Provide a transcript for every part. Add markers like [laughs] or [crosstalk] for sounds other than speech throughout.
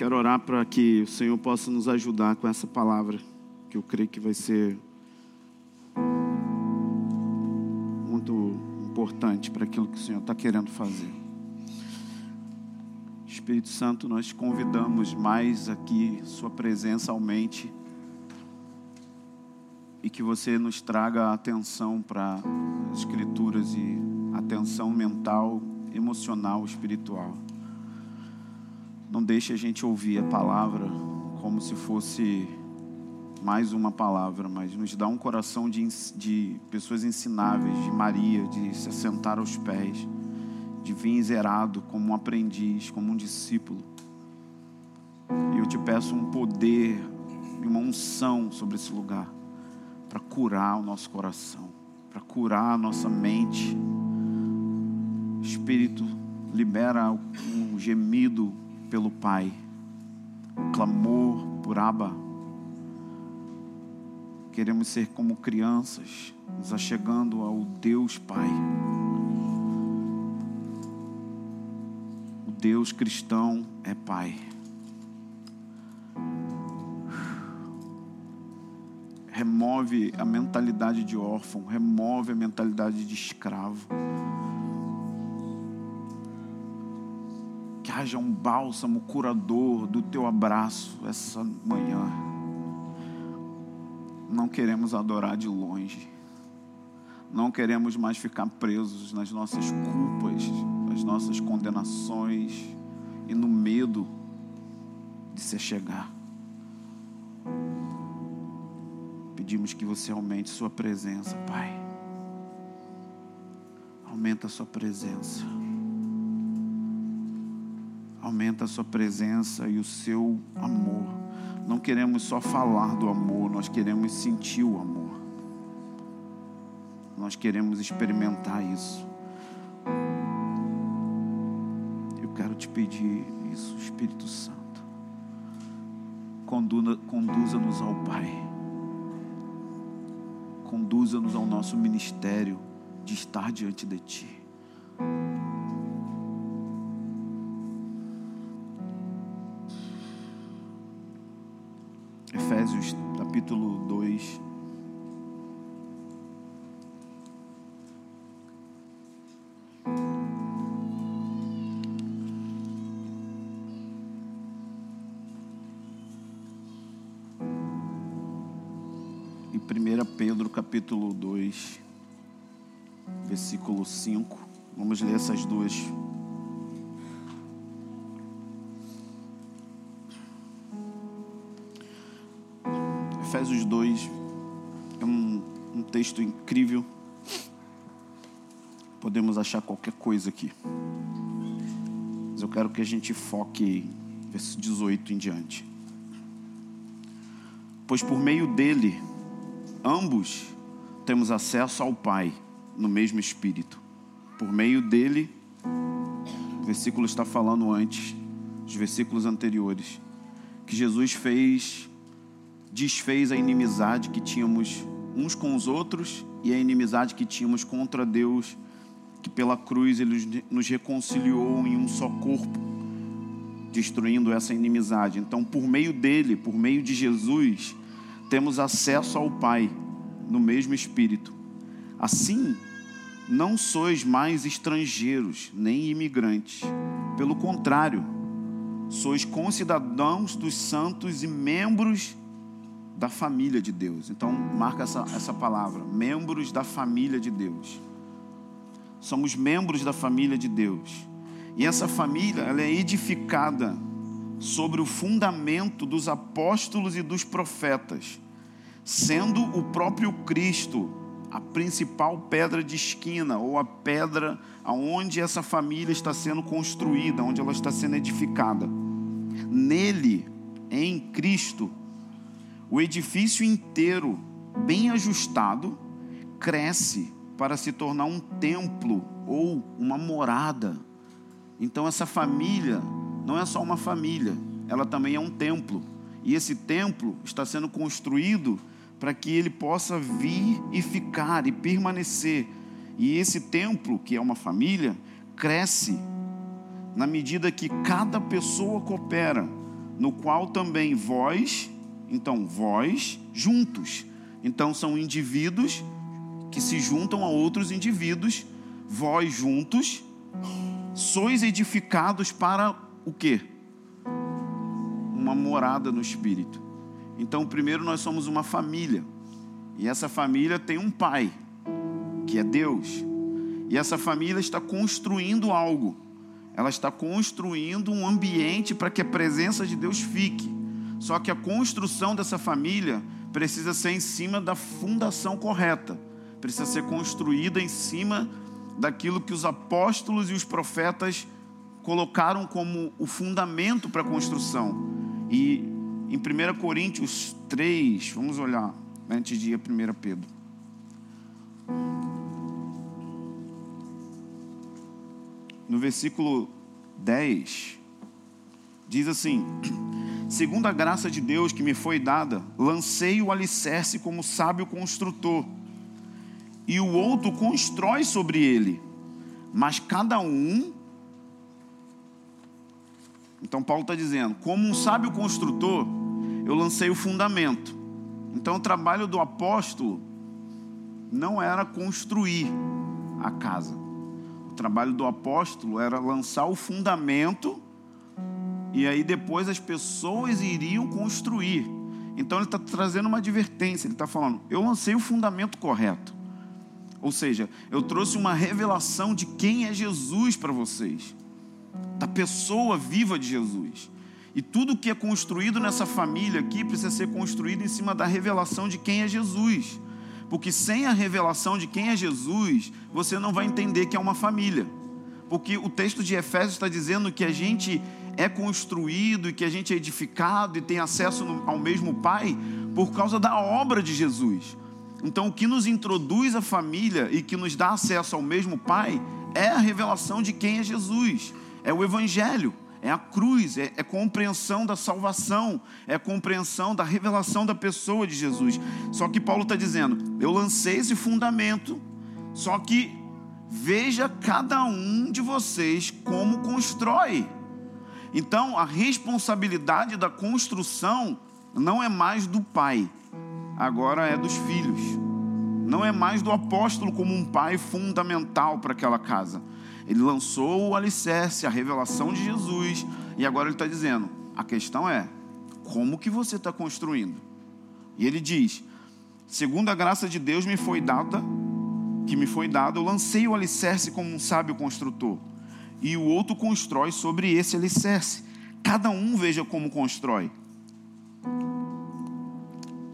Quero orar para que o Senhor possa nos ajudar com essa palavra, que eu creio que vai ser muito importante para aquilo que o Senhor está querendo fazer. Espírito Santo, nós convidamos mais aqui, Sua presença aumente e que você nos traga atenção para as Escrituras e atenção mental, emocional, espiritual. Não deixe a gente ouvir a palavra como se fosse mais uma palavra, mas nos dá um coração de, de pessoas ensináveis, de Maria, de se assentar aos pés, de vir zerado como um aprendiz, como um discípulo. E eu te peço um poder e uma unção sobre esse lugar para curar o nosso coração, para curar a nossa mente. Espírito, libera um gemido pelo Pai, um clamor por Abba. Queremos ser como crianças, nos achegando ao Deus Pai. O Deus cristão é Pai. remove a mentalidade de órfão, remove a mentalidade de escravo. Que haja um bálsamo curador do teu abraço essa manhã. Não queremos adorar de longe. Não queremos mais ficar presos nas nossas culpas, nas nossas condenações e no medo de se chegar. pedimos que você aumente Sua presença, Pai. Aumenta a Sua presença. Aumenta a Sua presença e o seu amor. Não queremos só falar do amor, nós queremos sentir o amor. Nós queremos experimentar isso. Eu quero te pedir isso, Espírito Santo. Conduza-nos ao Pai conduza-nos ao nosso ministério de estar diante de Ti. 3, versículo 5. Vamos ler essas duas. Efésios 2 é um, um texto incrível. Podemos achar qualquer coisa aqui. Mas eu quero que a gente foque verso 18 em diante. Pois por meio dele, ambos temos acesso ao Pai no mesmo Espírito. Por meio dele, o versículo está falando antes, os versículos anteriores, que Jesus fez, desfez a inimizade que tínhamos uns com os outros e a inimizade que tínhamos contra Deus, que pela cruz ele nos reconciliou em um só corpo, destruindo essa inimizade. Então, por meio dele, por meio de Jesus, temos acesso ao Pai no mesmo espírito. Assim, não sois mais estrangeiros nem imigrantes. Pelo contrário, sois concidadãos dos santos e membros da família de Deus. Então, marca essa, essa palavra: membros da família de Deus. Somos membros da família de Deus. E essa família ela é edificada sobre o fundamento dos apóstolos e dos profetas sendo o próprio Cristo a principal pedra de esquina ou a pedra aonde essa família está sendo construída, onde ela está sendo edificada. Nele, em Cristo, o edifício inteiro, bem ajustado, cresce para se tornar um templo ou uma morada. Então essa família não é só uma família, ela também é um templo. E esse templo está sendo construído para que ele possa vir e ficar e permanecer. E esse templo, que é uma família, cresce na medida que cada pessoa coopera no qual também vós, então vós juntos. Então são indivíduos que se juntam a outros indivíduos, vós juntos sois edificados para o quê? Uma morada no espírito. Então, primeiro nós somos uma família. E essa família tem um pai, que é Deus. E essa família está construindo algo. Ela está construindo um ambiente para que a presença de Deus fique. Só que a construção dessa família precisa ser em cima da fundação correta. Precisa ser construída em cima daquilo que os apóstolos e os profetas colocaram como o fundamento para a construção. E em 1 Coríntios 3, vamos olhar antes de ir a 1 Pedro. No versículo 10, diz assim: Segundo a graça de Deus que me foi dada, lancei o alicerce como sábio construtor e o outro constrói sobre ele. Mas cada um. Então, Paulo está dizendo: como um sábio construtor, eu lancei o fundamento. Então, o trabalho do apóstolo não era construir a casa. O trabalho do apóstolo era lançar o fundamento e aí depois as pessoas iriam construir. Então ele está trazendo uma advertência, ele está falando: eu lancei o fundamento correto. Ou seja, eu trouxe uma revelação de quem é Jesus para vocês, da pessoa viva de Jesus. E tudo que é construído nessa família aqui precisa ser construído em cima da revelação de quem é Jesus. Porque sem a revelação de quem é Jesus, você não vai entender que é uma família. Porque o texto de Efésios está dizendo que a gente é construído e que a gente é edificado e tem acesso ao mesmo Pai por causa da obra de Jesus. Então, o que nos introduz à família e que nos dá acesso ao mesmo Pai é a revelação de quem é Jesus, é o Evangelho, é a cruz, é, é compreensão da salvação, é compreensão da revelação da pessoa de Jesus. Só que Paulo está dizendo: eu lancei esse fundamento, só que veja cada um de vocês como constrói. Então, a responsabilidade da construção não é mais do pai, agora é dos filhos. Não é mais do apóstolo como um pai fundamental para aquela casa. Ele lançou o alicerce, a revelação de Jesus, e agora ele está dizendo: a questão é como que você está construindo. E ele diz: segundo a graça de Deus me foi dada, que me foi dada, eu lancei o alicerce como um sábio construtor, e o outro constrói sobre esse alicerce. Cada um veja como constrói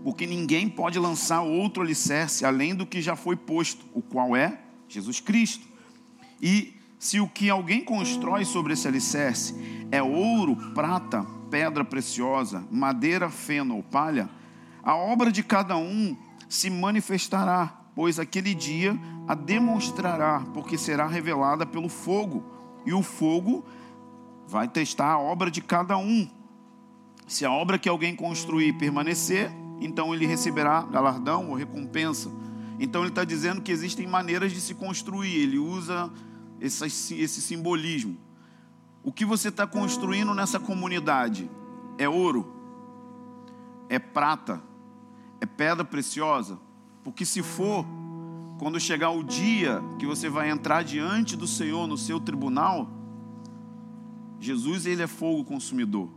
porque ninguém pode lançar outro alicerce além do que já foi posto, o qual é Jesus Cristo. E se o que alguém constrói sobre esse alicerce é ouro, prata, pedra preciosa, madeira, feno ou palha, a obra de cada um se manifestará, pois aquele dia a demonstrará, porque será revelada pelo fogo, e o fogo vai testar a obra de cada um. Se a obra que alguém construir permanecer, então ele receberá galardão ou recompensa. Então ele está dizendo que existem maneiras de se construir, ele usa esse, esse simbolismo. O que você está construindo nessa comunidade é ouro, é prata, é pedra preciosa, porque se for, quando chegar o dia que você vai entrar diante do Senhor no seu tribunal, Jesus ele é fogo consumidor.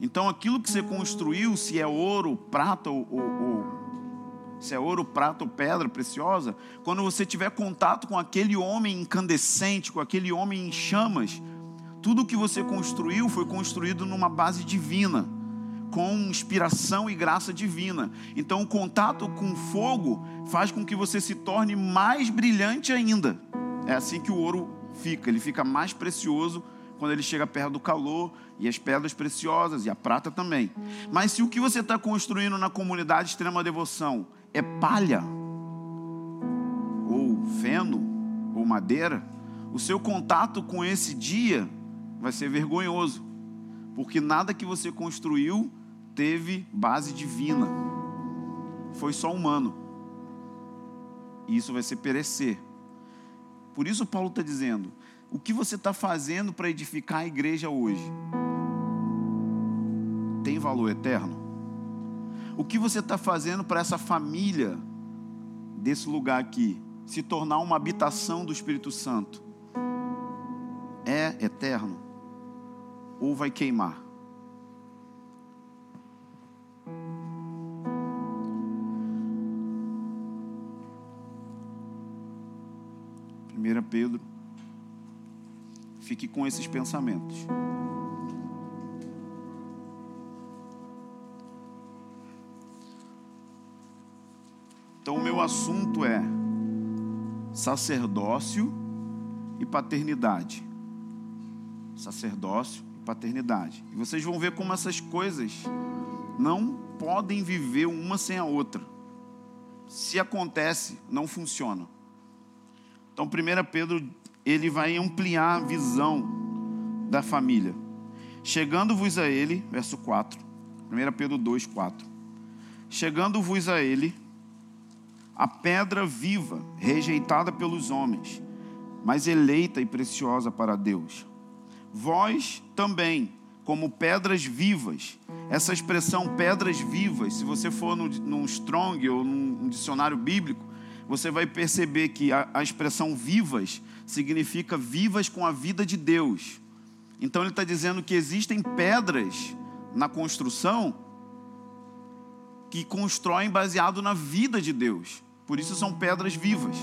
Então aquilo que você construiu, se é ouro, prata ou, ou, ou se é ouro, prata ou pedra preciosa, quando você tiver contato com aquele homem incandescente, com aquele homem em chamas, tudo que você construiu foi construído numa base divina, com inspiração e graça divina. Então o contato com fogo faz com que você se torne mais brilhante ainda. É assim que o ouro fica, ele fica mais precioso quando ele chega perto do calor, e as pedras preciosas, e a prata também. Mas se o que você está construindo na comunidade extrema devoção é palha, ou feno, ou madeira, o seu contato com esse dia vai ser vergonhoso, porque nada que você construiu teve base divina, foi só humano, e isso vai ser perecer. Por isso, Paulo está dizendo: o que você está fazendo para edificar a igreja hoje? tem valor eterno? O que você está fazendo para essa família desse lugar aqui se tornar uma habitação do Espírito Santo? É eterno? Ou vai queimar? Primeira Pedro, fique com esses pensamentos. Então, o meu assunto é sacerdócio e paternidade. Sacerdócio e paternidade. E vocês vão ver como essas coisas não podem viver uma sem a outra. Se acontece, não funciona. Então, 1 Pedro, ele vai ampliar a visão da família. Chegando-vos a ele, verso 4. 1 Pedro 2, 4. Chegando-vos a ele, a pedra viva, rejeitada pelos homens, mas eleita e preciosa para Deus. Vós também, como pedras vivas, essa expressão pedras vivas, se você for no, num Strong ou num dicionário bíblico, você vai perceber que a, a expressão vivas significa vivas com a vida de Deus. Então ele está dizendo que existem pedras na construção que constroem baseado na vida de Deus. Por isso são pedras vivas.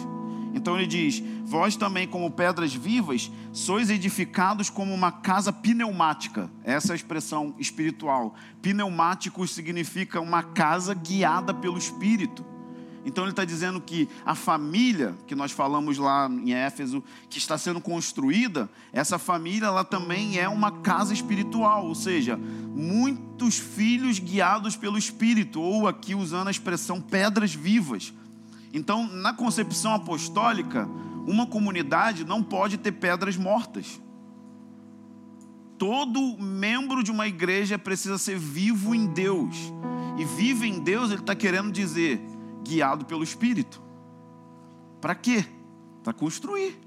Então ele diz: Vós também, como pedras vivas, sois edificados como uma casa pneumática. Essa é a expressão espiritual. Pneumático significa uma casa guiada pelo Espírito. Então ele está dizendo que a família que nós falamos lá em Éfeso, que está sendo construída, essa família ela também é uma casa espiritual, ou seja, muitos filhos guiados pelo Espírito, ou aqui usando a expressão pedras vivas. Então, na concepção apostólica, uma comunidade não pode ter pedras mortas. Todo membro de uma igreja precisa ser vivo em Deus. E vivo em Deus, ele está querendo dizer, guiado pelo Espírito. Para quê? Para construir.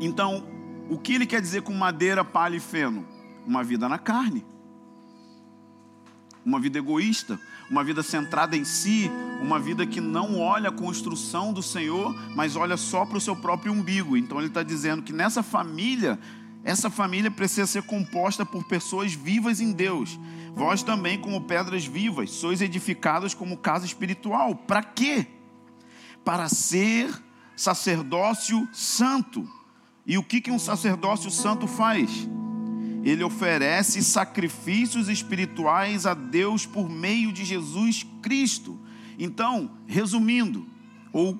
Então, o que ele quer dizer com madeira, palha e feno? Uma vida na carne. Uma vida egoísta, uma vida centrada em si, uma vida que não olha a construção do Senhor, mas olha só para o seu próprio umbigo. Então ele está dizendo que nessa família, essa família precisa ser composta por pessoas vivas em Deus. Vós também, como pedras vivas, sois edificados como casa espiritual. Para quê? Para ser sacerdócio santo. E o que, que um sacerdócio santo faz? ele oferece sacrifícios espirituais a Deus por meio de Jesus Cristo. Então, resumindo, ou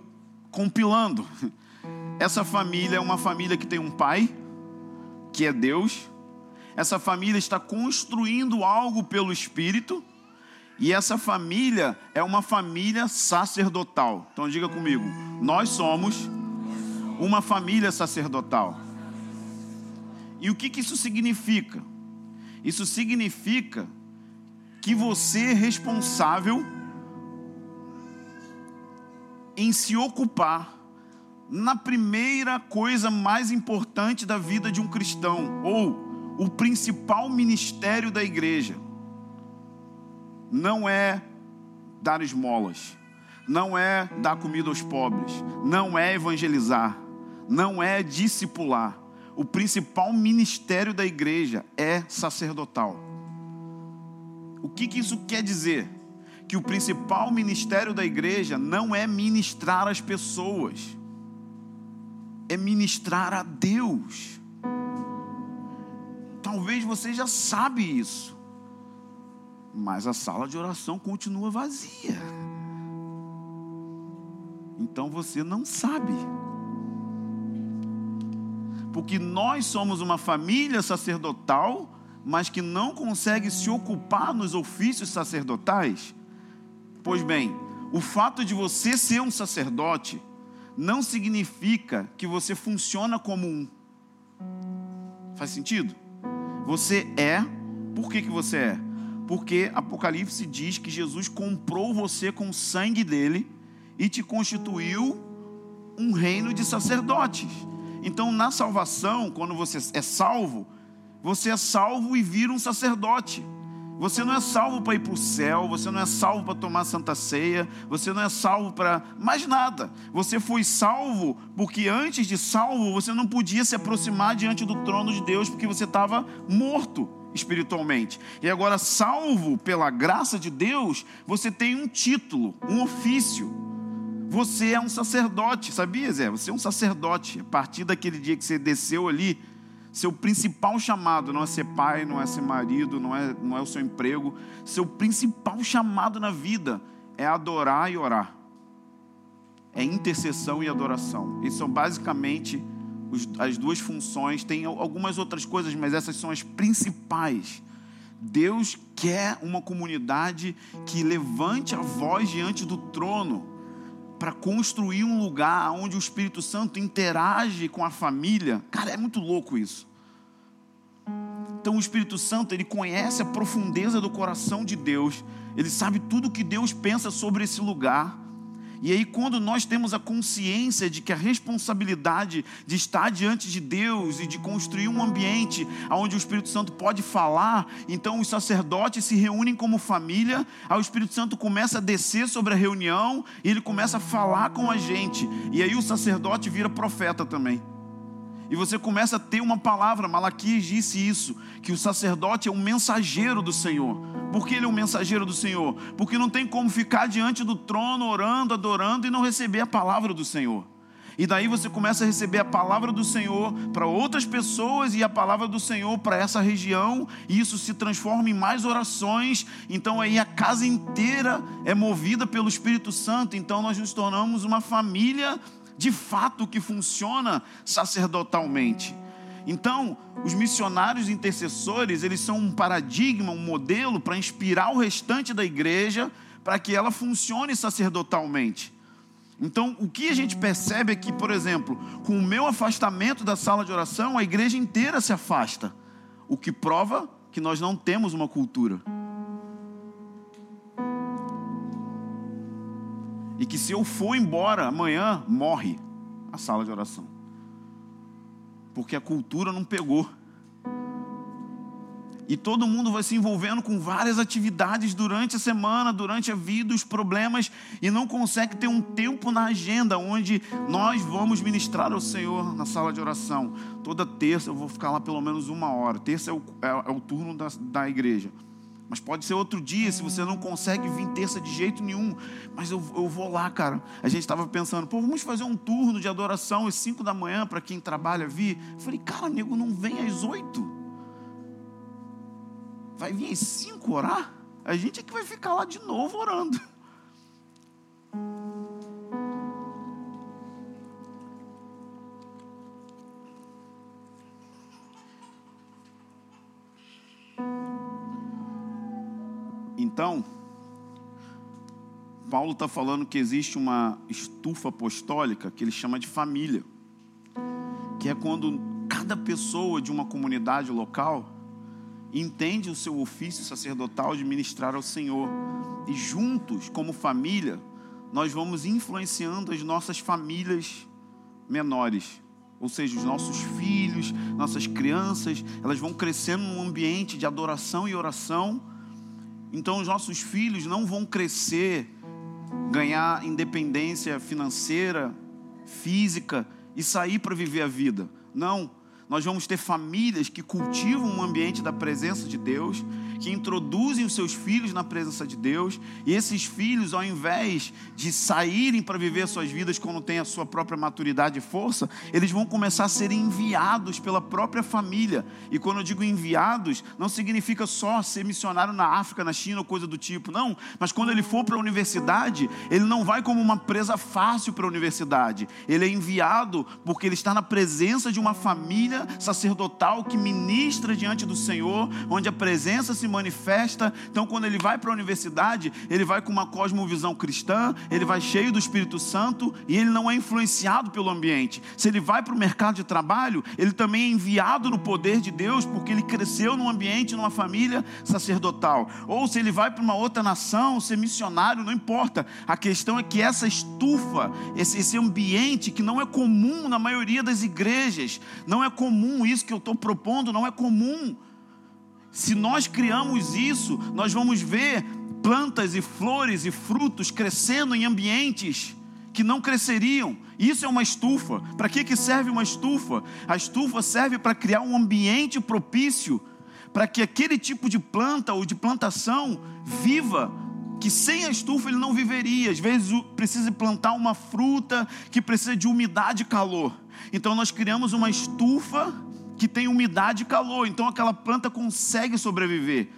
compilando, [laughs] essa família é uma família que tem um pai, que é Deus, essa família está construindo algo pelo Espírito, e essa família é uma família sacerdotal. Então diga comigo, nós somos uma família sacerdotal. E o que, que isso significa? Isso significa que você é responsável em se ocupar na primeira coisa mais importante da vida de um cristão, ou o principal ministério da igreja. Não é dar esmolas, não é dar comida aos pobres, não é evangelizar, não é discipular o principal ministério da igreja é sacerdotal. O que, que isso quer dizer? Que o principal ministério da igreja não é ministrar as pessoas, é ministrar a Deus. Talvez você já sabe isso, mas a sala de oração continua vazia. Então você não sabe porque nós somos uma família sacerdotal, mas que não consegue se ocupar nos ofícios sacerdotais? Pois bem, o fato de você ser um sacerdote não significa que você funciona como um. Faz sentido? Você é, por que, que você é? Porque Apocalipse diz que Jesus comprou você com o sangue dele e te constituiu um reino de sacerdotes. Então, na salvação, quando você é salvo, você é salvo e vira um sacerdote. Você não é salvo para ir para o céu, você não é salvo para tomar santa ceia, você não é salvo para mais nada. Você foi salvo porque antes de salvo você não podia se aproximar diante do trono de Deus porque você estava morto espiritualmente. E agora, salvo pela graça de Deus, você tem um título, um ofício. Você é um sacerdote, sabia, Zé? Você é um sacerdote. A partir daquele dia que você desceu ali seu principal chamado não é ser pai, não é ser marido, não é, não é o seu emprego. Seu principal chamado na vida é adorar e orar. É intercessão e adoração. Essas são basicamente as duas funções. Tem algumas outras coisas, mas essas são as principais. Deus quer uma comunidade que levante a voz diante do trono para construir um lugar onde o Espírito Santo interage com a família. Cara, é muito louco isso. Então o Espírito Santo, ele conhece a profundeza do coração de Deus. Ele sabe tudo que Deus pensa sobre esse lugar. E aí, quando nós temos a consciência de que a responsabilidade de estar diante de Deus e de construir um ambiente onde o Espírito Santo pode falar, então os sacerdotes se reúnem como família, aí o Espírito Santo começa a descer sobre a reunião e ele começa a falar com a gente, e aí o sacerdote vira profeta também. E você começa a ter uma palavra, Malaquias disse isso, que o sacerdote é um mensageiro do Senhor. Por que ele é um mensageiro do Senhor? Porque não tem como ficar diante do trono orando, adorando e não receber a palavra do Senhor. E daí você começa a receber a palavra do Senhor para outras pessoas e a palavra do Senhor para essa região, e isso se transforma em mais orações. Então aí a casa inteira é movida pelo Espírito Santo. Então nós nos tornamos uma família de fato que funciona sacerdotalmente. Então, os missionários intercessores, eles são um paradigma, um modelo para inspirar o restante da igreja para que ela funcione sacerdotalmente. Então, o que a gente percebe é que, por exemplo, com o meu afastamento da sala de oração, a igreja inteira se afasta, o que prova que nós não temos uma cultura. E que se eu for embora amanhã, morre a sala de oração. Porque a cultura não pegou. E todo mundo vai se envolvendo com várias atividades durante a semana, durante a vida, os problemas, e não consegue ter um tempo na agenda onde nós vamos ministrar ao Senhor na sala de oração. Toda terça eu vou ficar lá pelo menos uma hora. Terça é o, é, é o turno da, da igreja. Mas pode ser outro dia, se você não consegue vir terça de jeito nenhum. Mas eu, eu vou lá, cara. A gente estava pensando, pô, vamos fazer um turno de adoração às 5 da manhã para quem trabalha vir. Eu falei, cara, nego, não vem às 8. Vai vir às 5 orar? A gente é que vai ficar lá de novo orando. Então, Paulo está falando que existe uma estufa apostólica que ele chama de família, que é quando cada pessoa de uma comunidade local entende o seu ofício sacerdotal de ministrar ao Senhor, e juntos, como família, nós vamos influenciando as nossas famílias menores, ou seja, os nossos filhos, nossas crianças, elas vão crescendo num ambiente de adoração e oração então os nossos filhos não vão crescer, ganhar independência financeira, física e sair para viver a vida. Não, nós vamos ter famílias que cultivam um ambiente da presença de Deus, que introduzem os seus filhos na presença de Deus, e esses filhos, ao invés de saírem para viver suas vidas quando têm a sua própria maturidade e força, eles vão começar a ser enviados pela própria família. E quando eu digo enviados, não significa só ser missionário na África, na China ou coisa do tipo, não. Mas quando ele for para a universidade, ele não vai como uma presa fácil para a universidade. Ele é enviado porque ele está na presença de uma família sacerdotal que ministra diante do Senhor, onde a presença se se manifesta. Então, quando ele vai para a universidade, ele vai com uma cosmovisão cristã, ele vai cheio do Espírito Santo e ele não é influenciado pelo ambiente. Se ele vai para o mercado de trabalho, ele também é enviado no poder de Deus, porque ele cresceu num ambiente, numa família sacerdotal. Ou se ele vai para uma outra nação, ser missionário, não importa. A questão é que essa estufa, esse, esse ambiente que não é comum na maioria das igrejas, não é comum isso que eu estou propondo, não é comum. Se nós criamos isso, nós vamos ver plantas e flores e frutos crescendo em ambientes que não cresceriam. Isso é uma estufa. Para que, que serve uma estufa? A estufa serve para criar um ambiente propício para que aquele tipo de planta ou de plantação viva que sem a estufa ele não viveria. Às vezes precisa plantar uma fruta que precisa de umidade e calor. Então nós criamos uma estufa que tem umidade e calor. Então aquela planta consegue sobreviver.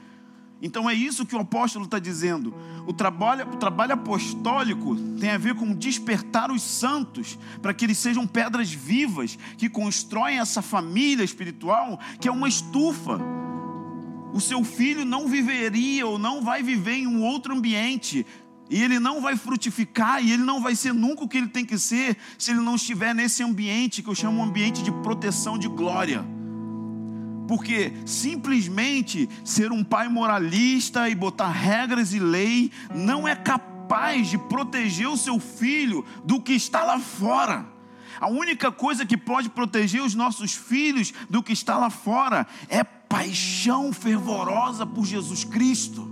Então é isso que o apóstolo está dizendo. O trabalho, o trabalho apostólico tem a ver com despertar os santos para que eles sejam pedras vivas que constroem essa família espiritual que é uma estufa o seu filho não viveria ou não vai viver em um outro ambiente. E ele não vai frutificar, e ele não vai ser nunca o que ele tem que ser, se ele não estiver nesse ambiente que eu chamo ambiente de proteção de glória. Porque simplesmente ser um pai moralista e botar regras e lei não é capaz de proteger o seu filho do que está lá fora. A única coisa que pode proteger os nossos filhos do que está lá fora é paixão fervorosa por Jesus Cristo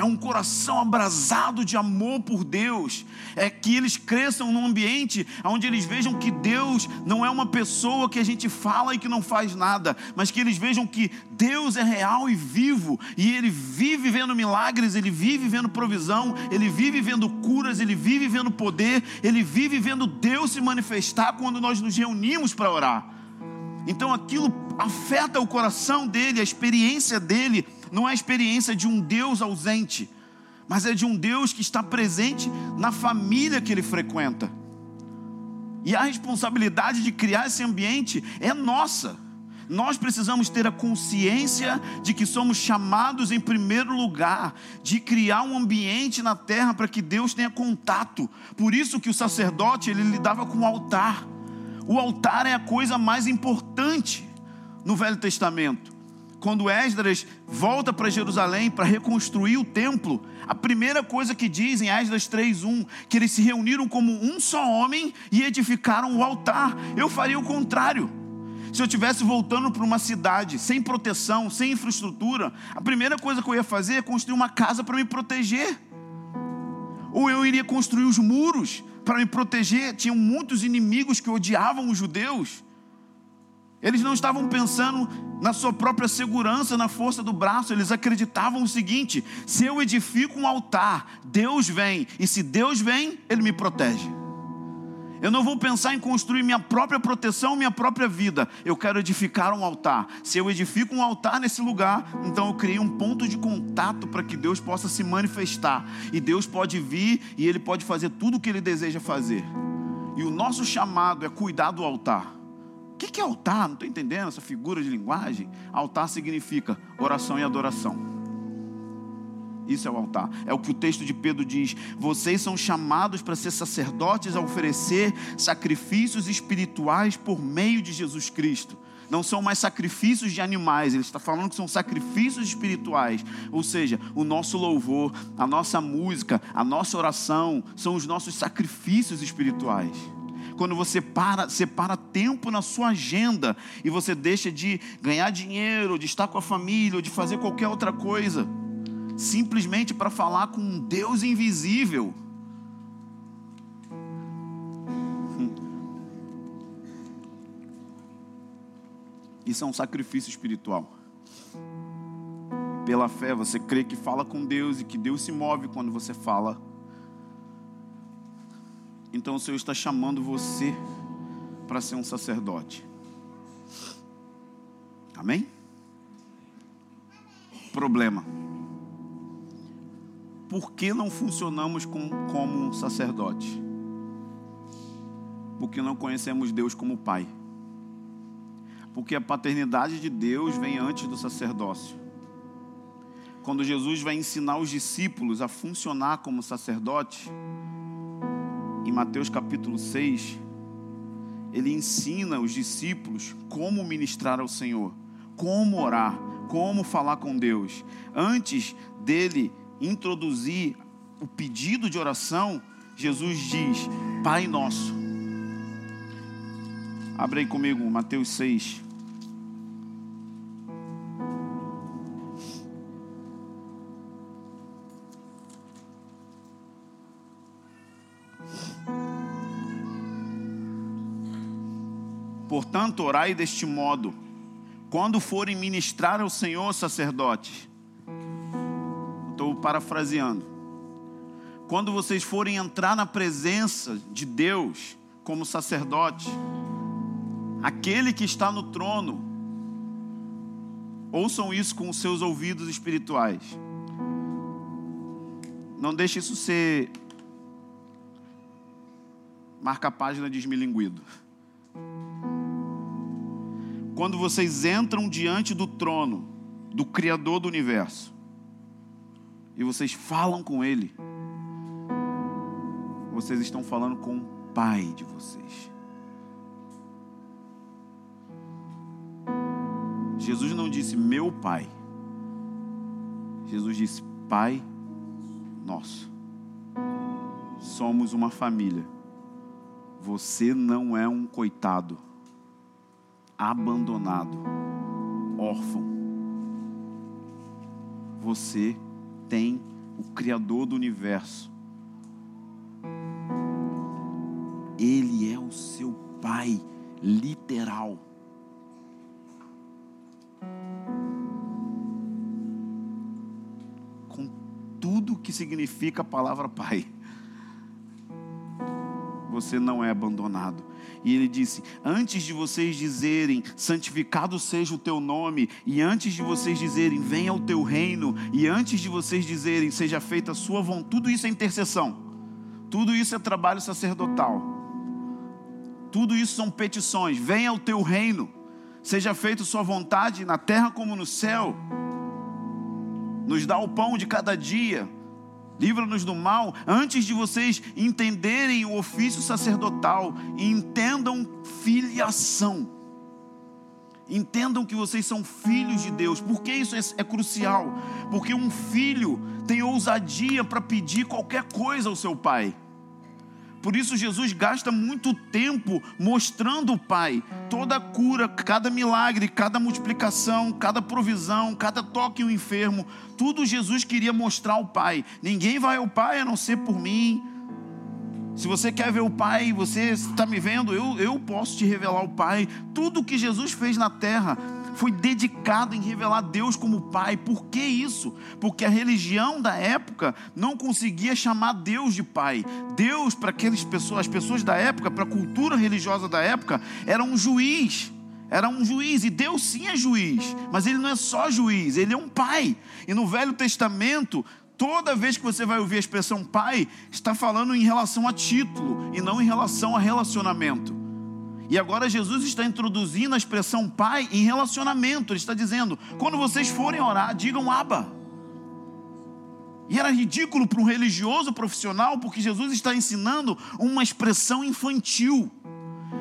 é um coração abrasado de amor por Deus, é que eles cresçam num ambiente onde eles vejam que Deus não é uma pessoa que a gente fala e que não faz nada, mas que eles vejam que Deus é real e vivo, e Ele vive vendo milagres, Ele vive vendo provisão, Ele vive vendo curas, Ele vive vendo poder, Ele vive vendo Deus se manifestar quando nós nos reunimos para orar. Então aquilo afeta o coração dele, a experiência dele não é a experiência de um Deus ausente, mas é de um Deus que está presente na família que ele frequenta. E a responsabilidade de criar esse ambiente é nossa. Nós precisamos ter a consciência de que somos chamados, em primeiro lugar, de criar um ambiente na terra para que Deus tenha contato. Por isso que o sacerdote ele lidava com o altar. O altar é a coisa mais importante no Velho Testamento. Quando Esdras volta para Jerusalém para reconstruir o templo, a primeira coisa que diz em Esdras 3:1, que eles se reuniram como um só homem e edificaram o altar. Eu faria o contrário. Se eu estivesse voltando para uma cidade sem proteção, sem infraestrutura, a primeira coisa que eu ia fazer é construir uma casa para me proteger. Ou eu iria construir os muros para me proteger. Tinham muitos inimigos que odiavam os judeus. Eles não estavam pensando na sua própria segurança, na força do braço, eles acreditavam o seguinte: se eu edifico um altar, Deus vem, e se Deus vem, Ele me protege. Eu não vou pensar em construir minha própria proteção, minha própria vida. Eu quero edificar um altar. Se eu edifico um altar nesse lugar, então eu criei um ponto de contato para que Deus possa se manifestar. E Deus pode vir e Ele pode fazer tudo o que Ele deseja fazer. E o nosso chamado é cuidar do altar que, que é altar? Não estou entendendo essa figura de linguagem. Altar significa oração e adoração. Isso é o altar. É o que o texto de Pedro diz. Vocês são chamados para ser sacerdotes a oferecer sacrifícios espirituais por meio de Jesus Cristo. Não são mais sacrifícios de animais, ele está falando que são sacrifícios espirituais. Ou seja, o nosso louvor, a nossa música, a nossa oração são os nossos sacrifícios espirituais quando você para, separa tempo na sua agenda e você deixa de ganhar dinheiro, de estar com a família, ou de fazer qualquer outra coisa, simplesmente para falar com um Deus invisível. Isso é um sacrifício espiritual. Pela fé, você crê que fala com Deus e que Deus se move quando você fala então o Senhor está chamando você para ser um sacerdote. Amém? Problema. Por que não funcionamos com, como um sacerdote? Porque não conhecemos Deus como Pai. Porque a paternidade de Deus vem antes do sacerdócio. Quando Jesus vai ensinar os discípulos a funcionar como sacerdote, em Mateus capítulo 6, ele ensina os discípulos como ministrar ao Senhor, como orar, como falar com Deus. Antes dele introduzir o pedido de oração, Jesus diz: Pai nosso. Abre aí comigo Mateus 6, Portanto, orai deste modo: quando forem ministrar ao Senhor sacerdotes, estou parafraseando, quando vocês forem entrar na presença de Deus como sacerdote, aquele que está no trono, ouçam isso com os seus ouvidos espirituais. Não deixe isso ser marca-página de esmilinguido. Quando vocês entram diante do trono do Criador do universo e vocês falam com Ele, vocês estão falando com o Pai de vocês. Jesus não disse meu Pai, Jesus disse Pai nosso. Somos uma família. Você não é um coitado, abandonado, órfão. Você tem o Criador do universo. Ele é o seu Pai, literal. Com tudo que significa a palavra Pai você não é abandonado. E ele disse: Antes de vocês dizerem, santificado seja o teu nome, e antes de vocês dizerem, venha o teu reino, e antes de vocês dizerem, seja feita a sua vontade, tudo isso é intercessão, tudo isso é trabalho sacerdotal, tudo isso são petições. Venha o teu reino, seja feita a sua vontade na terra como no céu, nos dá o pão de cada dia livra-nos do mal, antes de vocês entenderem o ofício sacerdotal, entendam filiação. Entendam que vocês são filhos de Deus. Por que isso é, é crucial? Porque um filho tem ousadia para pedir qualquer coisa ao seu pai. Por isso Jesus gasta muito tempo mostrando o Pai. Toda cura, cada milagre, cada multiplicação, cada provisão, cada toque o enfermo, tudo Jesus queria mostrar ao Pai. Ninguém vai ao Pai a não ser por mim. Se você quer ver o Pai, você está me vendo, eu, eu posso te revelar o Pai. Tudo que Jesus fez na terra foi dedicado em revelar Deus como Pai. Por que isso? Porque a religião da época não conseguia chamar Deus de Pai. Deus, para aquelas pessoas, as pessoas da época, para a cultura religiosa da época, era um juiz. Era um juiz, e Deus sim é juiz, mas Ele não é só juiz, Ele é um pai. E no Velho Testamento, toda vez que você vai ouvir a expressão pai, está falando em relação a título e não em relação a relacionamento. E agora Jesus está introduzindo a expressão pai em relacionamento. Ele está dizendo: quando vocês forem orar, digam aba. E era ridículo para um religioso profissional, porque Jesus está ensinando uma expressão infantil.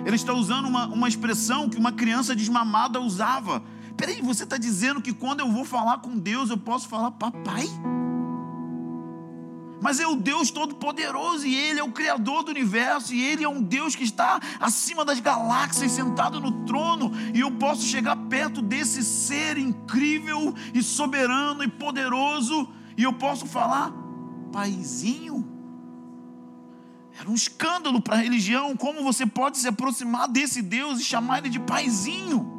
Ele está usando uma, uma expressão que uma criança desmamada usava. Peraí, você está dizendo que quando eu vou falar com Deus, eu posso falar papai? Mas é o Deus Todo-Poderoso e Ele é o Criador do universo e Ele é um Deus que está acima das galáxias, sentado no trono, e eu posso chegar perto desse ser incrível e soberano e poderoso, e eu posso falar, Paizinho. Era um escândalo para a religião, como você pode se aproximar desse Deus e chamar ele de Paizinho?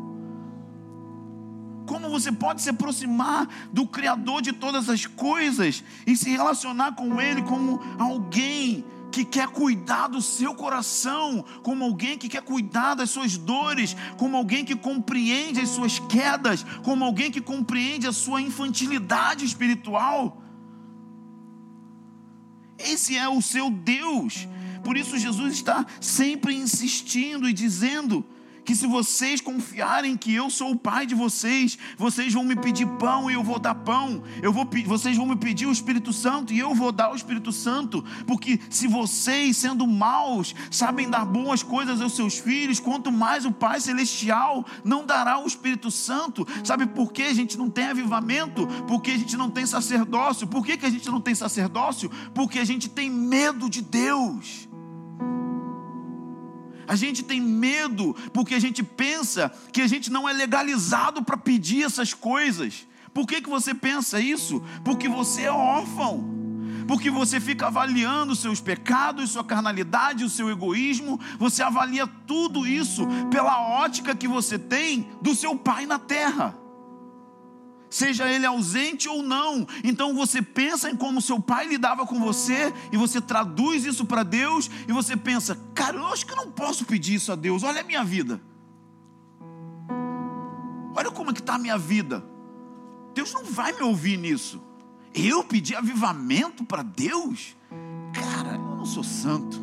Você pode se aproximar do Criador de todas as coisas e se relacionar com Ele como alguém que quer cuidar do seu coração, como alguém que quer cuidar das suas dores, como alguém que compreende as suas quedas, como alguém que compreende a sua infantilidade espiritual. Esse é o seu Deus. Por isso Jesus está sempre insistindo e dizendo: que se vocês confiarem que eu sou o pai de vocês, vocês vão me pedir pão e eu vou dar pão. Eu vou, vocês vão me pedir o Espírito Santo e eu vou dar o Espírito Santo. Porque se vocês, sendo maus, sabem dar boas coisas aos seus filhos, quanto mais o Pai Celestial não dará o Espírito Santo. Sabe por que a gente não tem avivamento? Porque a gente não tem sacerdócio. Por que, que a gente não tem sacerdócio? Porque a gente tem medo de Deus. A gente tem medo porque a gente pensa que a gente não é legalizado para pedir essas coisas. Por que, que você pensa isso? Porque você é órfão. Porque você fica avaliando seus pecados, sua carnalidade, o seu egoísmo, você avalia tudo isso pela ótica que você tem do seu pai na terra seja ele ausente ou não. Então você pensa em como seu pai lidava com você e você traduz isso para Deus e você pensa: cara, eu acho que eu não posso pedir isso a Deus. Olha a minha vida. Olha como é que está a minha vida. Deus não vai me ouvir nisso. Eu pedir avivamento para Deus? Cara, eu não sou santo.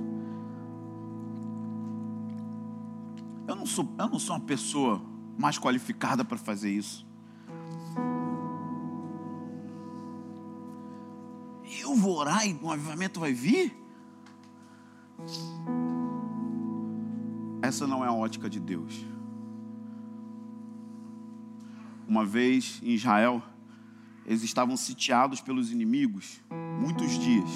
Eu não sou, eu não sou uma pessoa mais qualificada para fazer isso. Eu vou orar e um avivamento vai vir? Essa não é a ótica de Deus. Uma vez em Israel, eles estavam sitiados pelos inimigos muitos dias.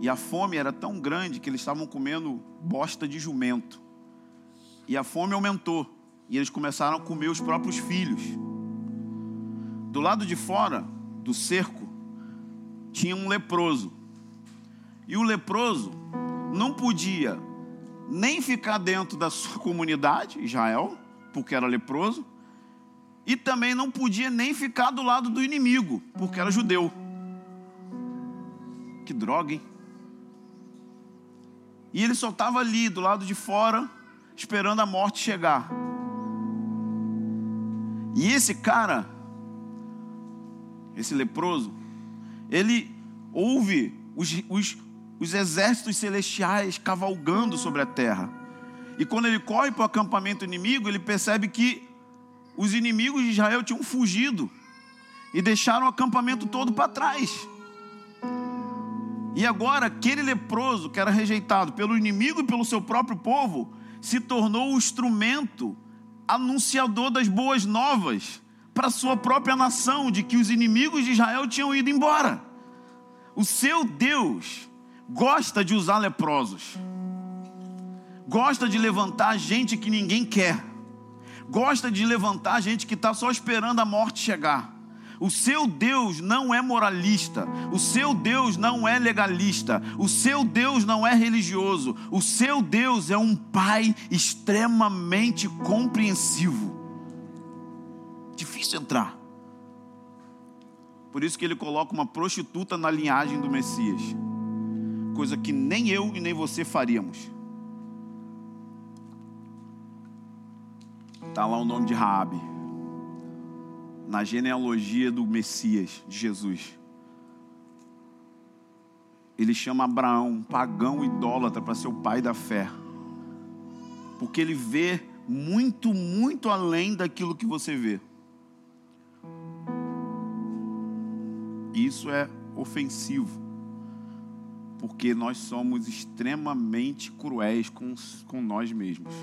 E a fome era tão grande que eles estavam comendo bosta de jumento. E a fome aumentou. E eles começaram a comer os próprios filhos. Do lado de fora do cerco, tinha um leproso. E o leproso não podia nem ficar dentro da sua [laughs] comunidade, Israel, porque era leproso, e também não podia nem ficar do lado do inimigo, porque era judeu. Que droga, hein? E ele só estava ali, do lado de fora, esperando a morte chegar. E esse cara, esse leproso, ele ouve os, os, os exércitos celestiais cavalgando sobre a terra. E quando ele corre para o acampamento inimigo, ele percebe que os inimigos de Israel tinham fugido e deixaram o acampamento todo para trás. E agora, aquele leproso que era rejeitado pelo inimigo e pelo seu próprio povo, se tornou o instrumento anunciador das boas novas para a sua própria nação, de que os inimigos de Israel tinham ido embora. O seu Deus gosta de usar leprosos, gosta de levantar gente que ninguém quer gosta de levantar gente que está só esperando a morte chegar. O seu Deus não é moralista, o seu Deus não é legalista, o seu Deus não é religioso, o seu Deus é um Pai extremamente compreensivo. Difícil entrar. Por isso que ele coloca uma prostituta na linhagem do Messias, coisa que nem eu e nem você faríamos. Está lá o nome de Raabe. Na genealogia do Messias, de Jesus. Ele chama Abraão, pagão idólatra, para ser o pai da fé. Porque ele vê muito, muito além daquilo que você vê. Isso é ofensivo. Porque nós somos extremamente cruéis com, com nós mesmos.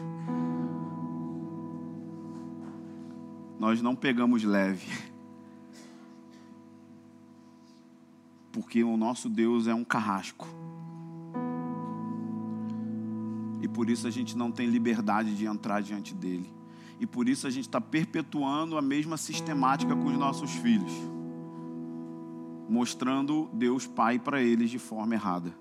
nós não pegamos leve. Porque o nosso Deus é um carrasco. E por isso a gente não tem liberdade de entrar diante dele. E por isso a gente está perpetuando a mesma sistemática com os nossos filhos, mostrando Deus Pai para eles de forma errada.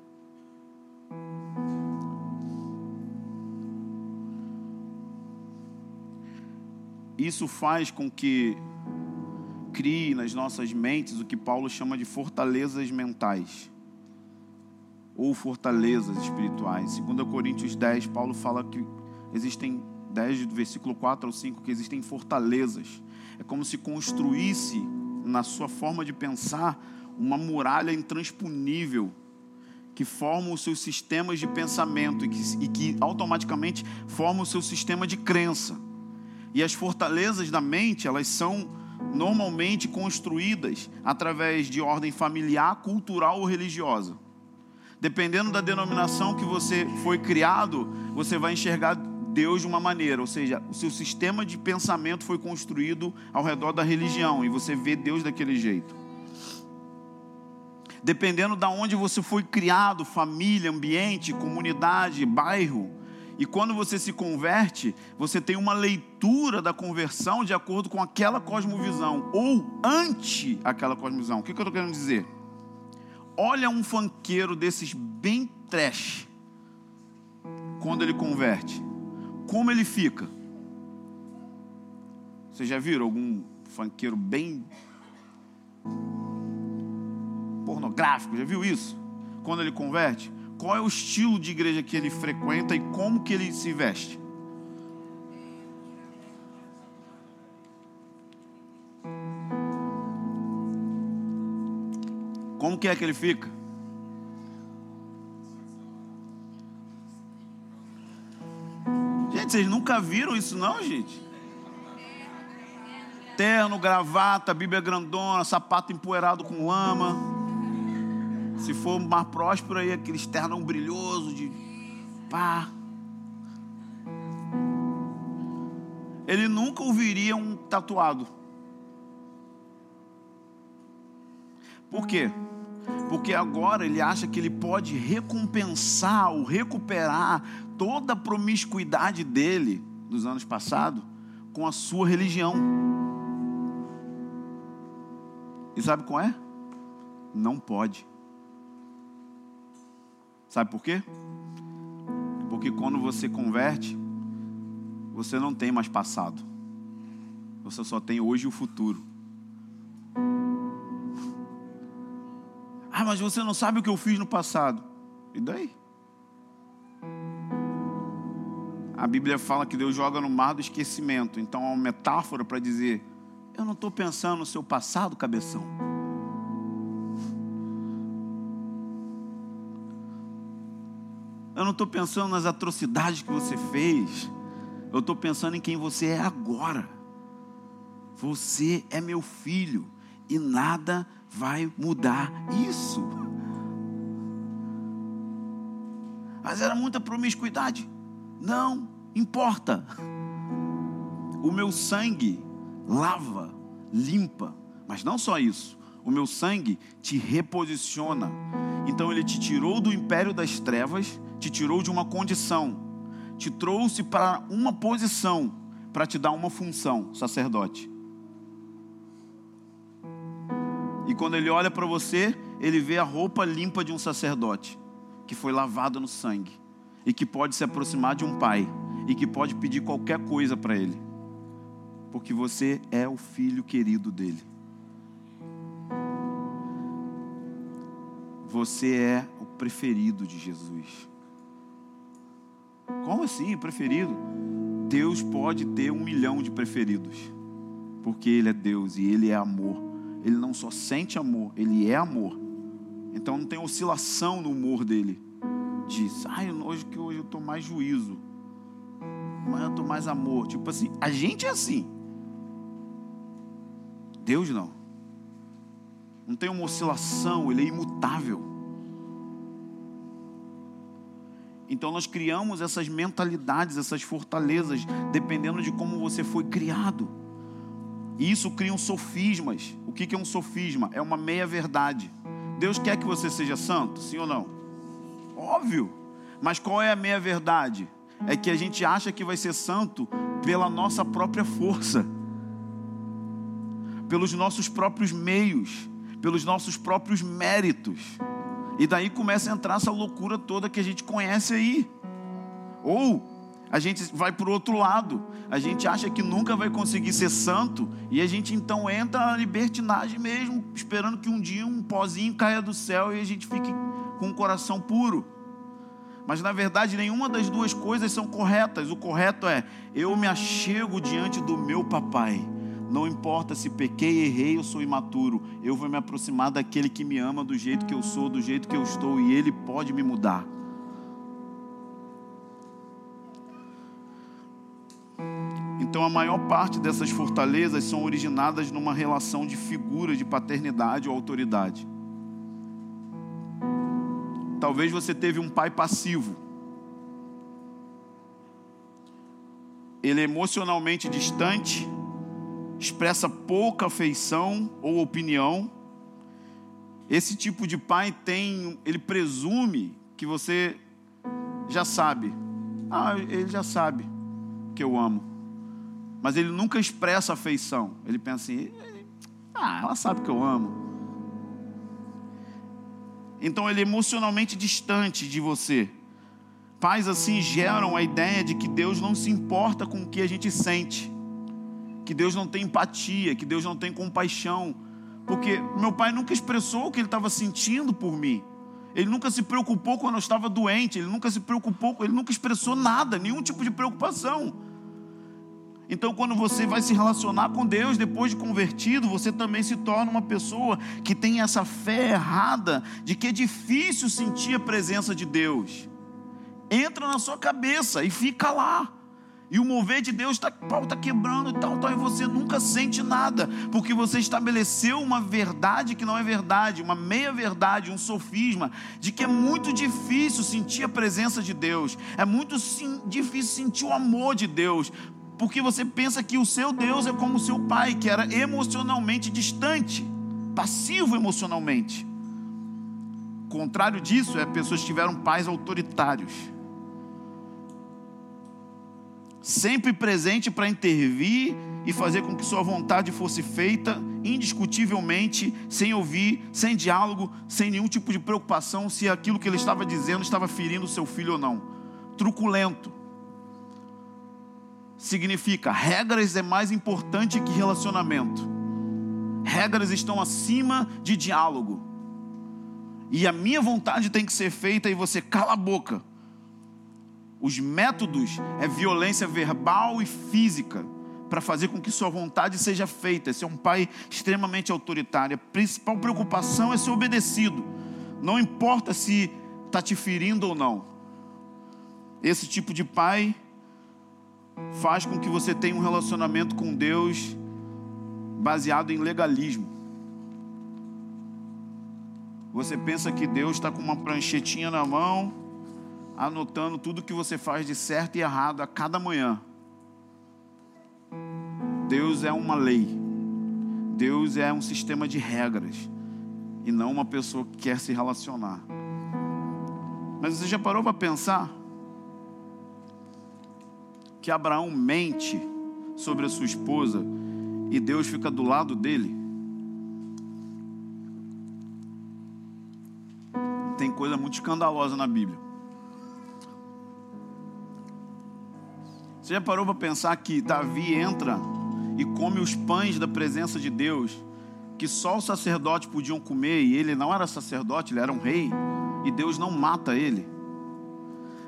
Isso faz com que crie nas nossas mentes o que Paulo chama de fortalezas mentais ou fortalezas espirituais. 2 Coríntios 10, Paulo fala que existem 10 do versículo 4 ao 5 que existem fortalezas. É como se construísse na sua forma de pensar uma muralha intransponível que forma os seus sistemas de pensamento e que, e que automaticamente forma o seu sistema de crença. E as fortalezas da mente, elas são normalmente construídas através de ordem familiar, cultural ou religiosa. Dependendo da denominação que você foi criado, você vai enxergar Deus de uma maneira, ou seja, o seu sistema de pensamento foi construído ao redor da religião e você vê Deus daquele jeito. Dependendo da onde você foi criado, família, ambiente, comunidade, bairro, e quando você se converte, você tem uma leitura da conversão de acordo com aquela cosmovisão, ou ante aquela cosmovisão. O que, eu estou querendo dizer? olha um fanqueiro desses bem trash, quando ele converte, como ele fica? Vocês já viram algum fanqueiro bem pornográfico? Já viu isso? Quando ele converte? Qual é o estilo de igreja que ele frequenta e como que ele se veste? Como que é que ele fica? Gente, vocês nunca viram isso não, gente? Terno, gravata, Bíblia grandona, sapato empoeirado com lama. Se for mar próspero aí, aquele externão brilhoso de pá. Ele nunca ouviria um tatuado. Por quê? Porque agora ele acha que ele pode recompensar ou recuperar toda a promiscuidade dele dos anos passados com a sua religião. E sabe qual é? Não pode. Sabe por quê? Porque quando você converte, você não tem mais passado. Você só tem hoje e o futuro. Ah, mas você não sabe o que eu fiz no passado. E daí? A Bíblia fala que Deus joga no mar do esquecimento. Então é uma metáfora para dizer: Eu não estou pensando no seu passado, cabeção. Eu não estou pensando nas atrocidades que você fez. Eu estou pensando em quem você é agora. Você é meu filho e nada vai mudar isso. Mas era muita promiscuidade. Não importa. O meu sangue lava, limpa. Mas não só isso. O meu sangue te reposiciona. Então ele te tirou do império das trevas, te tirou de uma condição, te trouxe para uma posição, para te dar uma função, sacerdote. E quando ele olha para você, ele vê a roupa limpa de um sacerdote, que foi lavado no sangue, e que pode se aproximar de um pai, e que pode pedir qualquer coisa para ele, porque você é o filho querido dele. Você é o preferido de Jesus. Como assim, preferido? Deus pode ter um milhão de preferidos, porque Ele é Deus e Ele é amor ele não só sente amor, ele é amor. Então não tem oscilação no humor dele. Diz, ai, hoje que hoje eu estou mais juízo. Amanhã eu estou mais amor. Tipo assim, a gente é assim. Deus não. Não tem uma oscilação, ele é imutável. Então nós criamos essas mentalidades, essas fortalezas, dependendo de como você foi criado. E isso cria um sofismas. O que é um sofisma? É uma meia-verdade. Deus quer que você seja santo, sim ou não? Óbvio. Mas qual é a meia-verdade? É que a gente acha que vai ser santo pela nossa própria força, pelos nossos próprios meios, pelos nossos próprios méritos. E daí começa a entrar essa loucura toda que a gente conhece aí. Ou a gente vai para o outro lado. A gente acha que nunca vai conseguir ser santo e a gente então entra na libertinagem mesmo, esperando que um dia um pozinho caia do céu e a gente fique com o coração puro. Mas na verdade, nenhuma das duas coisas são corretas. O correto é: eu me achego diante do meu papai. Não importa se pequei, errei, eu sou imaturo. Eu vou me aproximar daquele que me ama do jeito que eu sou, do jeito que eu estou, e ele pode me mudar. Então, a maior parte dessas fortalezas são originadas numa relação de figura de paternidade ou autoridade. Talvez você teve um pai passivo. Ele é emocionalmente distante, expressa pouca afeição ou opinião. Esse tipo de pai tem, ele presume que você já sabe. Ah, ele já sabe que eu amo mas ele nunca expressa afeição. Ele pensa assim: ah, ela sabe que eu amo. Então ele é emocionalmente distante de você. Pais assim geram a ideia de que Deus não se importa com o que a gente sente, que Deus não tem empatia, que Deus não tem compaixão, porque meu pai nunca expressou o que ele estava sentindo por mim. Ele nunca se preocupou quando eu estava doente, ele nunca se preocupou, ele nunca expressou nada, nenhum tipo de preocupação. Então, quando você vai se relacionar com Deus depois de convertido, você também se torna uma pessoa que tem essa fé errada de que é difícil sentir a presença de Deus. Entra na sua cabeça e fica lá. E o mover de Deus está tá quebrando e tal, tal, e você nunca sente nada, porque você estabeleceu uma verdade que não é verdade, uma meia-verdade, um sofisma, de que é muito difícil sentir a presença de Deus, é muito sim, difícil sentir o amor de Deus, porque você pensa que o seu Deus é como o seu pai, que era emocionalmente distante, passivo emocionalmente. O contrário disso é pessoas que tiveram pais autoritários sempre presente para intervir e fazer com que sua vontade fosse feita indiscutivelmente, sem ouvir, sem diálogo, sem nenhum tipo de preocupação se aquilo que ele estava dizendo estava ferindo seu filho ou não. Truculento. Significa, regras é mais importante que relacionamento. Regras estão acima de diálogo. E a minha vontade tem que ser feita e você cala a boca os métodos é violência verbal e física para fazer com que sua vontade seja feita. Esse é um pai extremamente autoritário. A principal preocupação é ser obedecido. Não importa se está te ferindo ou não. Esse tipo de pai faz com que você tenha um relacionamento com Deus baseado em legalismo. Você pensa que Deus está com uma pranchetinha na mão anotando tudo que você faz de certo e errado a cada manhã. Deus é uma lei. Deus é um sistema de regras e não uma pessoa que quer se relacionar. Mas você já parou para pensar que Abraão mente sobre a sua esposa e Deus fica do lado dele? Tem coisa muito escandalosa na Bíblia. Você já parou para pensar que Davi entra e come os pães da presença de Deus, que só os sacerdotes podiam comer, e ele não era sacerdote, ele era um rei, e Deus não mata ele?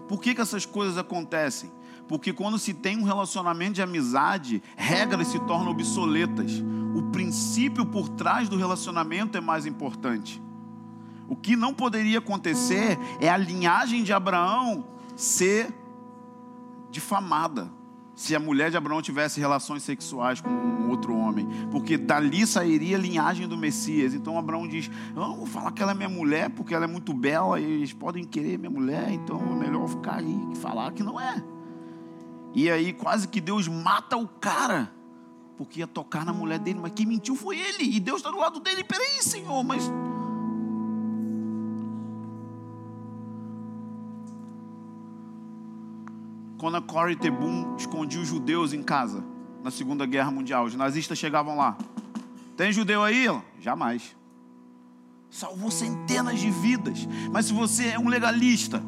Por que, que essas coisas acontecem? Porque quando se tem um relacionamento de amizade, regras se tornam obsoletas. O princípio por trás do relacionamento é mais importante. O que não poderia acontecer é a linhagem de Abraão ser difamada se a mulher de Abraão tivesse relações sexuais com um outro homem, porque dali sairia a linhagem do Messias. Então Abraão diz: Não, vou falar que ela é minha mulher, porque ela é muito bela e eles podem querer minha mulher, então é melhor ficar aí que falar que não é. E aí quase que Deus mata o cara, porque ia tocar na mulher dele, mas quem mentiu foi ele, e Deus está do lado dele. Peraí, Senhor, mas quando a Corey Tebum escondia os judeus em casa na Segunda Guerra Mundial. Os nazistas chegavam lá. Tem judeu aí? Jamais. Salvou centenas de vidas. Mas se você é um legalista,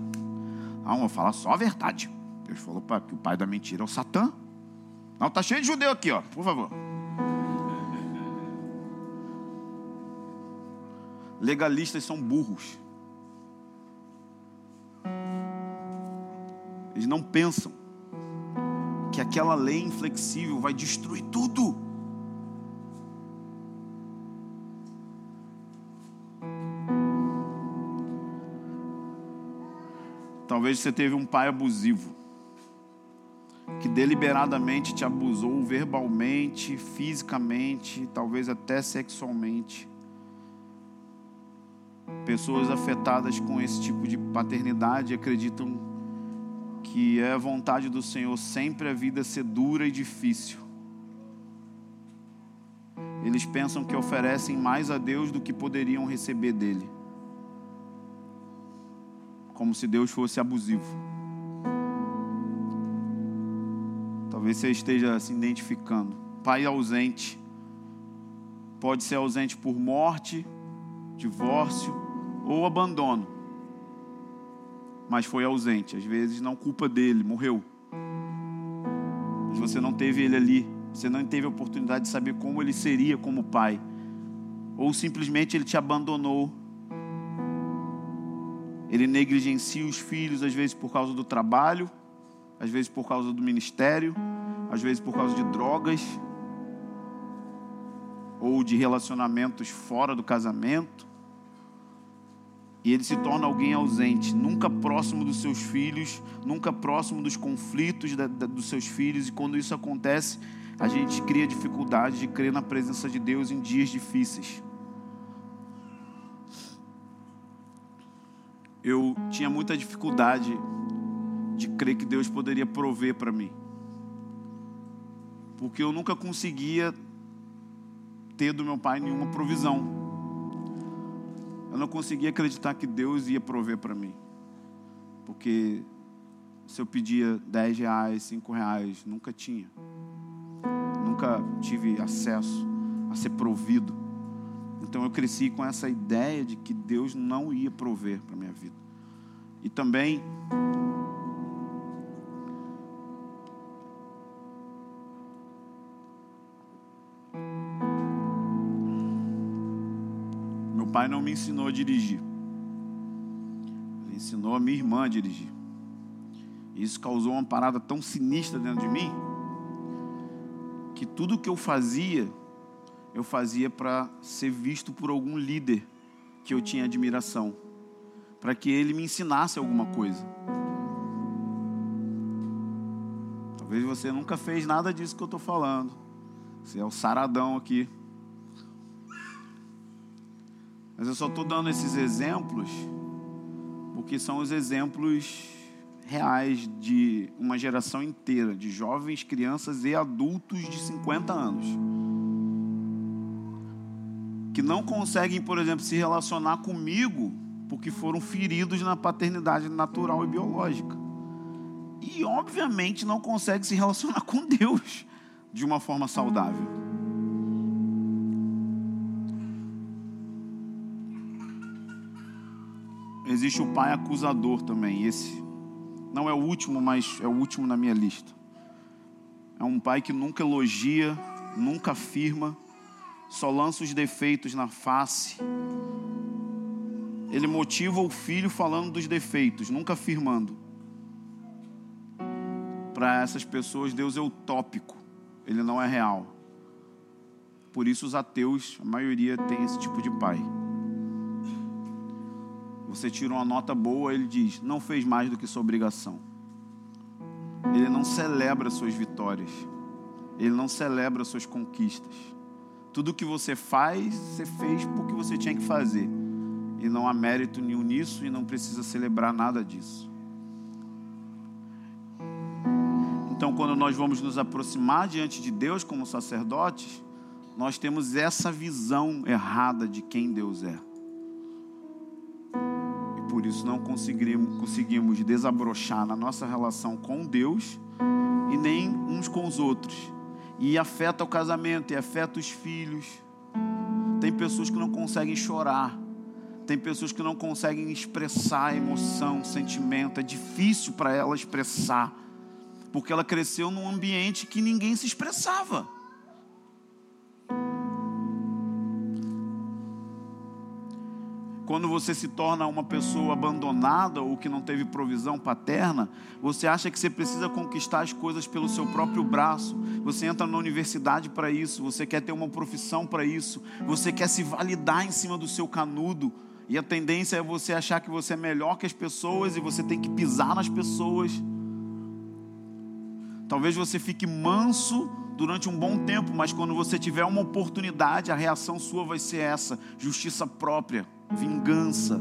ah, vou falar só a verdade. Deus falou que o pai da mentira é o Satã. Não, tá cheio de judeu aqui, ó, por favor. Legalistas são burros. Eles não pensam que aquela lei inflexível vai destruir tudo. Talvez você teve um pai abusivo, que deliberadamente te abusou verbalmente, fisicamente, talvez até sexualmente. Pessoas afetadas com esse tipo de paternidade acreditam que é a vontade do Senhor sempre a vida ser dura e difícil. Eles pensam que oferecem mais a Deus do que poderiam receber dele. Como se Deus fosse abusivo. Talvez você esteja se identificando. Pai ausente. Pode ser ausente por morte, divórcio ou abandono. Mas foi ausente, às vezes não culpa dele, morreu. Mas você não teve ele ali, você não teve a oportunidade de saber como ele seria como pai. Ou simplesmente ele te abandonou. Ele negligencia os filhos, às vezes por causa do trabalho, às vezes por causa do ministério, às vezes por causa de drogas, ou de relacionamentos fora do casamento. E ele se torna alguém ausente, nunca próximo dos seus filhos, nunca próximo dos conflitos da, da, dos seus filhos. E quando isso acontece, a gente cria dificuldade de crer na presença de Deus em dias difíceis. Eu tinha muita dificuldade de crer que Deus poderia prover para mim, porque eu nunca conseguia ter do meu pai nenhuma provisão. Eu não conseguia acreditar que Deus ia prover para mim. Porque se eu pedia 10 reais, 5 reais, nunca tinha. Nunca tive acesso a ser provido. Então eu cresci com essa ideia de que Deus não ia prover para minha vida. E também não me ensinou a dirigir. Ele ensinou a minha irmã a dirigir. Isso causou uma parada tão sinistra dentro de mim que tudo que eu fazia, eu fazia para ser visto por algum líder que eu tinha admiração, para que ele me ensinasse alguma coisa. Talvez você nunca fez nada disso que eu estou falando. Você é o saradão aqui. Mas eu só estou dando esses exemplos porque são os exemplos reais de uma geração inteira, de jovens, crianças e adultos de 50 anos. Que não conseguem, por exemplo, se relacionar comigo porque foram feridos na paternidade natural e biológica. E, obviamente, não conseguem se relacionar com Deus de uma forma saudável. Existe o pai acusador também. Esse não é o último, mas é o último na minha lista. É um pai que nunca elogia, nunca afirma, só lança os defeitos na face. Ele motiva o filho falando dos defeitos, nunca afirmando. Para essas pessoas, Deus é utópico, ele não é real. Por isso, os ateus, a maioria, tem esse tipo de pai. Você tira uma nota boa, ele diz: não fez mais do que sua obrigação. Ele não celebra suas vitórias. Ele não celebra suas conquistas. Tudo que você faz, você fez porque você tinha que fazer. E não há mérito nenhum nisso e não precisa celebrar nada disso. Então, quando nós vamos nos aproximar diante de Deus como sacerdotes, nós temos essa visão errada de quem Deus é por isso não conseguimos, conseguimos desabrochar na nossa relação com Deus e nem uns com os outros. E afeta o casamento, e afeta os filhos. Tem pessoas que não conseguem chorar. Tem pessoas que não conseguem expressar emoção, sentimento. É difícil para ela expressar. Porque ela cresceu num ambiente que ninguém se expressava. Quando você se torna uma pessoa abandonada ou que não teve provisão paterna, você acha que você precisa conquistar as coisas pelo seu próprio braço. Você entra na universidade para isso, você quer ter uma profissão para isso, você quer se validar em cima do seu canudo. E a tendência é você achar que você é melhor que as pessoas e você tem que pisar nas pessoas. Talvez você fique manso durante um bom tempo, mas quando você tiver uma oportunidade, a reação sua vai ser essa: justiça própria vingança.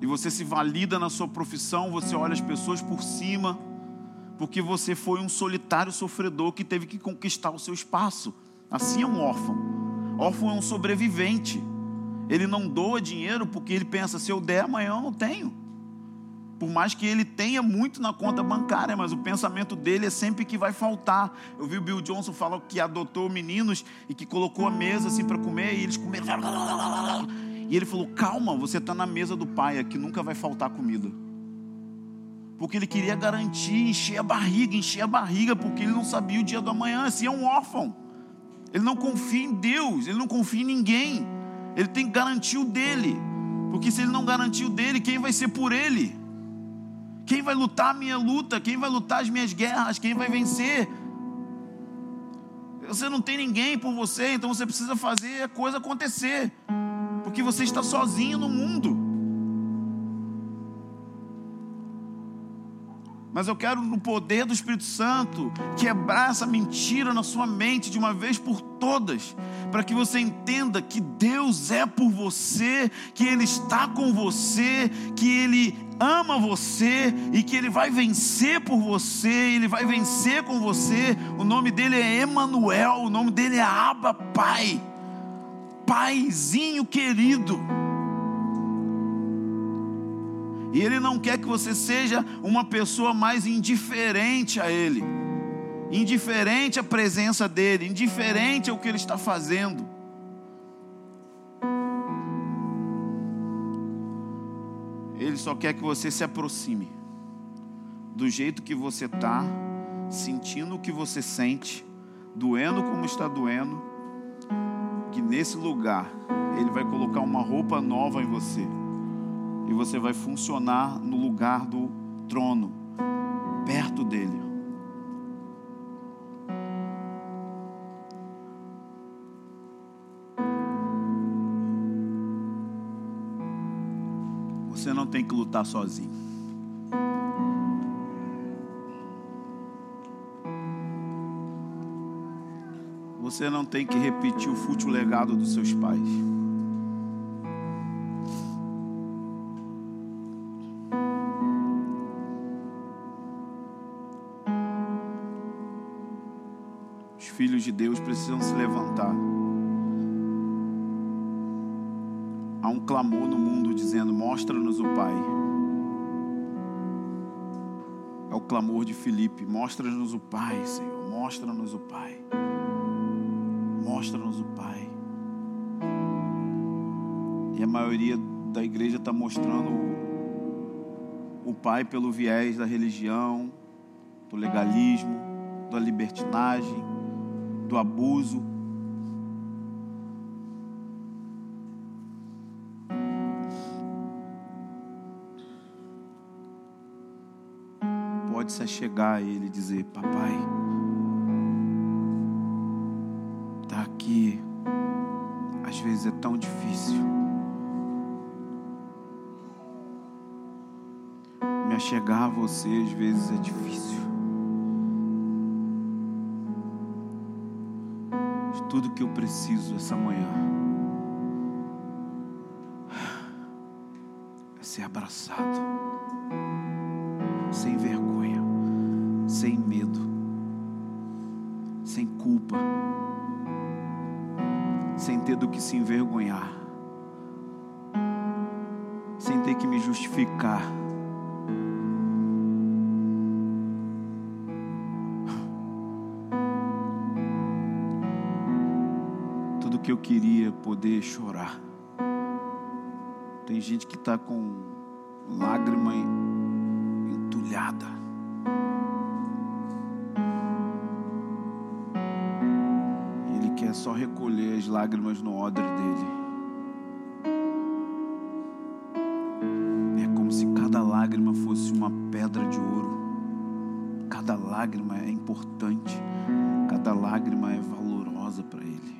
E você se valida na sua profissão, você olha as pessoas por cima, porque você foi um solitário sofredor que teve que conquistar o seu espaço. Assim é um órfão. Órfão é um sobrevivente. Ele não doa dinheiro porque ele pensa: se eu der amanhã eu não tenho. Por mais que ele tenha muito na conta bancária, mas o pensamento dele é sempre que vai faltar. Eu vi o Bill Johnson falar que adotou meninos e que colocou a mesa assim para comer e eles comeram. E ele falou: Calma, você está na mesa do pai, aqui nunca vai faltar comida. Porque ele queria garantir, encher a barriga, encher a barriga, porque ele não sabia o dia do amanhã. Assim é um órfão. Ele não confia em Deus, ele não confia em ninguém. Ele tem que garantir o dele. Porque se ele não garantir o dele, quem vai ser por ele? Quem vai lutar a minha luta? Quem vai lutar as minhas guerras? Quem vai vencer? Você não tem ninguém por você, então você precisa fazer a coisa acontecer. Porque você está sozinho no mundo. Mas eu quero, no poder do Espírito Santo, quebrar essa mentira na sua mente de uma vez por todas, para que você entenda que Deus é por você, que Ele está com você, que Ele ama você e que Ele vai vencer por você, Ele vai vencer com você. O nome dele é Emanuel, o nome dele é Abba Pai, Paizinho querido. E Ele não quer que você seja uma pessoa mais indiferente a Ele, indiferente à presença dEle, indiferente ao que Ele está fazendo. Ele só quer que você se aproxime do jeito que você está, sentindo o que você sente, doendo como está doendo, que nesse lugar Ele vai colocar uma roupa nova em você e você vai funcionar no lugar do trono, perto dele. Não tem que lutar sozinho. Você não tem que repetir o fútil legado dos seus pais. filhos de Deus precisam se levantar. Há um clamor no mundo dizendo: Mostra-nos o Pai. É o clamor de Filipe: Mostra-nos o Pai, Senhor. Mostra-nos o Pai. Mostra-nos o Pai. E a maioria da igreja está mostrando o Pai pelo viés da religião, do legalismo, da libertinagem do abuso. Se chegar a Ele e dizer: Papai, está aqui. Às vezes é tão difícil. Me achegar a você às vezes é difícil. tudo que eu preciso essa manhã é ser abraçado, sem vergonha, se envergonhar, sem ter que me justificar que eu queria poder chorar. Tem gente que está com lágrima entulhada. Só recolher as lágrimas no odre dele. É como se cada lágrima fosse uma pedra de ouro. Cada lágrima é importante. Cada lágrima é valorosa para ele.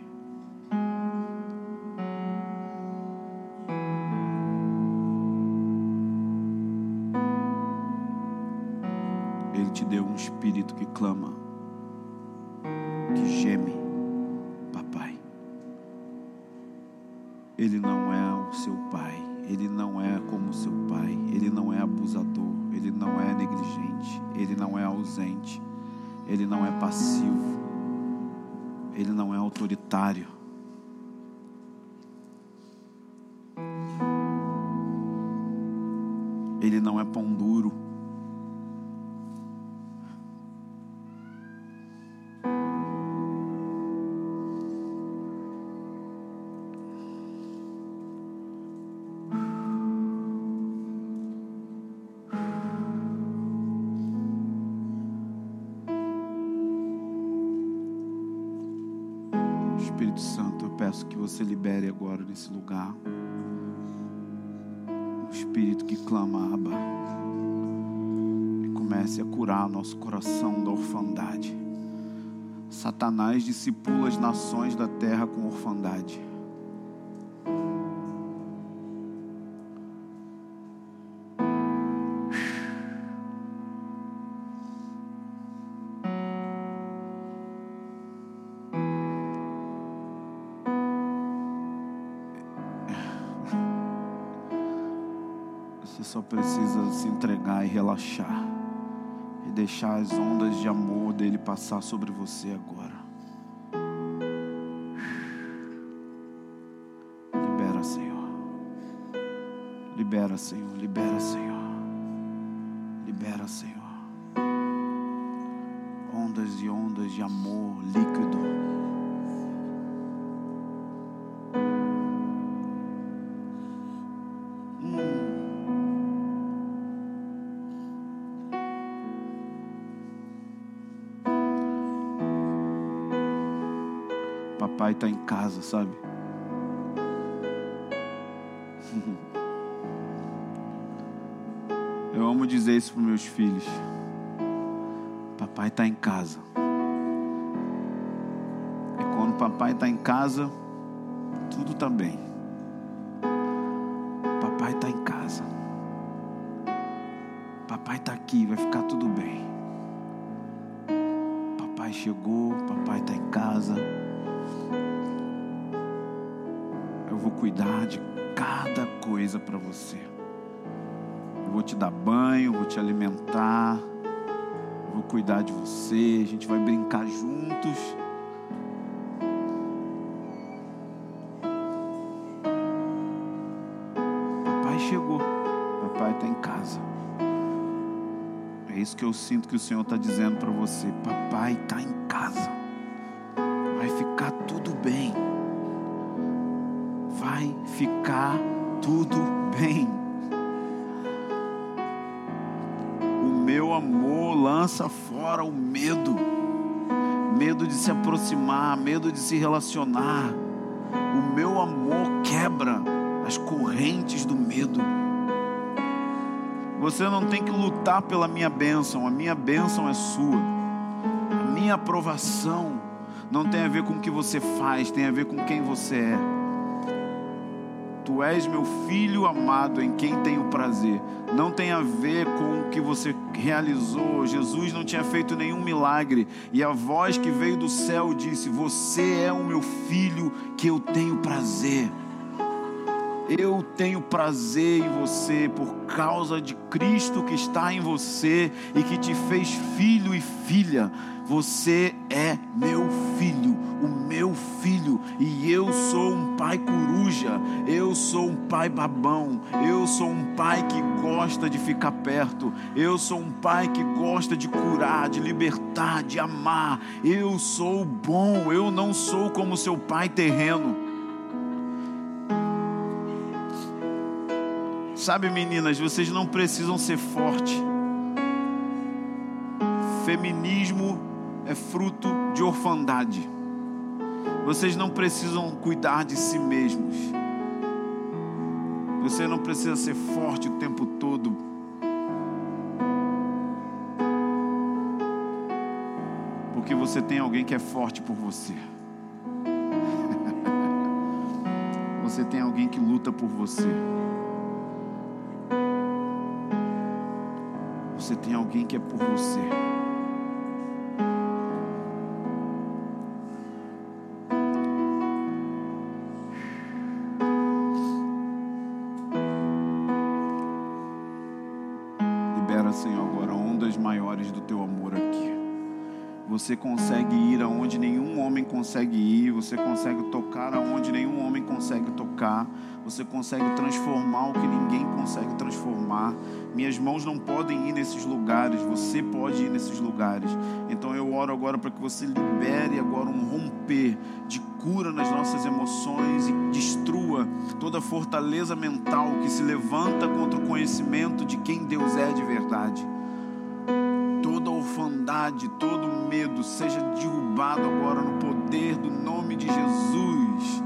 espírito que clama, Ele não é o seu pai, ele não é como seu pai, ele não é abusador, ele não é negligente, ele não é ausente, ele não é passivo, ele não é autoritário. Nosso coração da orfandade. Satanás discipula as nações da terra com orfandade. Você só precisa se entregar e relaxar. Deixar as ondas de amor dele passar sobre você agora. Libera, Senhor. Libera, Senhor. Libera, Senhor. Libera, Senhor. Ondas e ondas de amor líquido. Papai está em casa, sabe? Eu amo dizer isso para meus filhos. Papai está em casa. E quando papai está em casa, tudo está bem. Papai está em casa. Papai está aqui, vai ficar tudo bem. Papai chegou, papai está em casa. Vou cuidar de cada coisa para você. Eu vou te dar banho, vou te alimentar, vou cuidar de você, a gente vai brincar juntos. Papai chegou, papai está em casa. É isso que eu sinto que o Senhor está dizendo para você. Papai está em casa. Lança fora o medo. Medo de se aproximar, medo de se relacionar. O meu amor quebra as correntes do medo. Você não tem que lutar pela minha bênção, a minha bênção é sua. A minha aprovação não tem a ver com o que você faz, tem a ver com quem você é. Tu és meu filho amado em quem tenho prazer. Não tem a ver com o que você realizou. Jesus não tinha feito nenhum milagre. E a voz que veio do céu disse: Você é o meu filho que eu tenho prazer. Eu tenho prazer em você por causa de Cristo que está em você e que te fez filho e filha. Você é meu filho, o meu filho, e eu sou um pai coruja, eu sou um pai babão, eu sou um pai que gosta de ficar perto, eu sou um pai que gosta de curar, de libertar, de amar. Eu sou bom, eu não sou como seu pai terreno. Sabe, meninas, vocês não precisam ser forte. Feminismo é fruto de orfandade. Vocês não precisam cuidar de si mesmos. Você não precisa ser forte o tempo todo. Porque você tem alguém que é forte por você. [laughs] Você tem alguém que luta por você. Você tem alguém que é por você. Você consegue ir aonde nenhum homem consegue ir, você consegue tocar aonde nenhum homem consegue tocar, você consegue transformar o que ninguém consegue transformar. Minhas mãos não podem ir nesses lugares, você pode ir nesses lugares. Então eu oro agora para que você libere agora um romper de cura nas nossas emoções e destrua toda fortaleza mental que se levanta contra o conhecimento de quem Deus é de verdade. Ansiedade, todo medo seja derrubado agora no poder do nome de Jesus.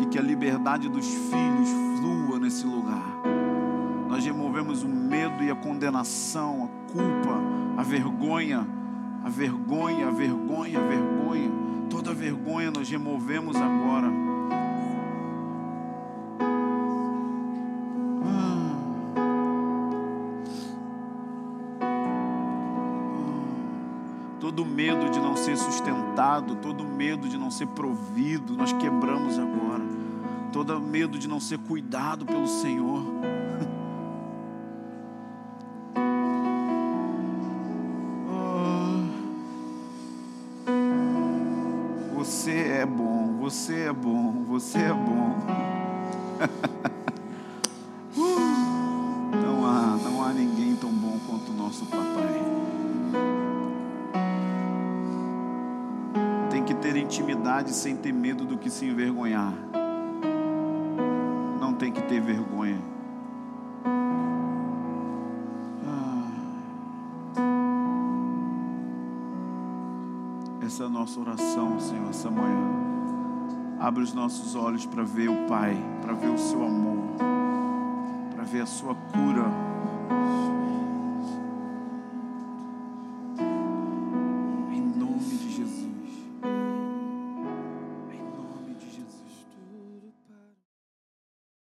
E que a liberdade dos filhos flua nesse lugar. Nós removemos o medo e a condenação, a culpa, a vergonha, a vergonha, a vergonha, a vergonha. Toda vergonha nós removemos agora. Todo medo de não ser sustentado, todo medo de não ser provido, nós quebramos agora. Todo medo de não ser cuidado pelo Senhor. [laughs] Oh. Você é bom, você é bom, você é bom. Sem ter medo do que se envergonhar. Não tem que ter vergonha. Ah. Essa é a nossa oração, Senhor, essa manhã. Abre os nossos olhos para ver o Pai, para ver o seu amor, para ver a sua cura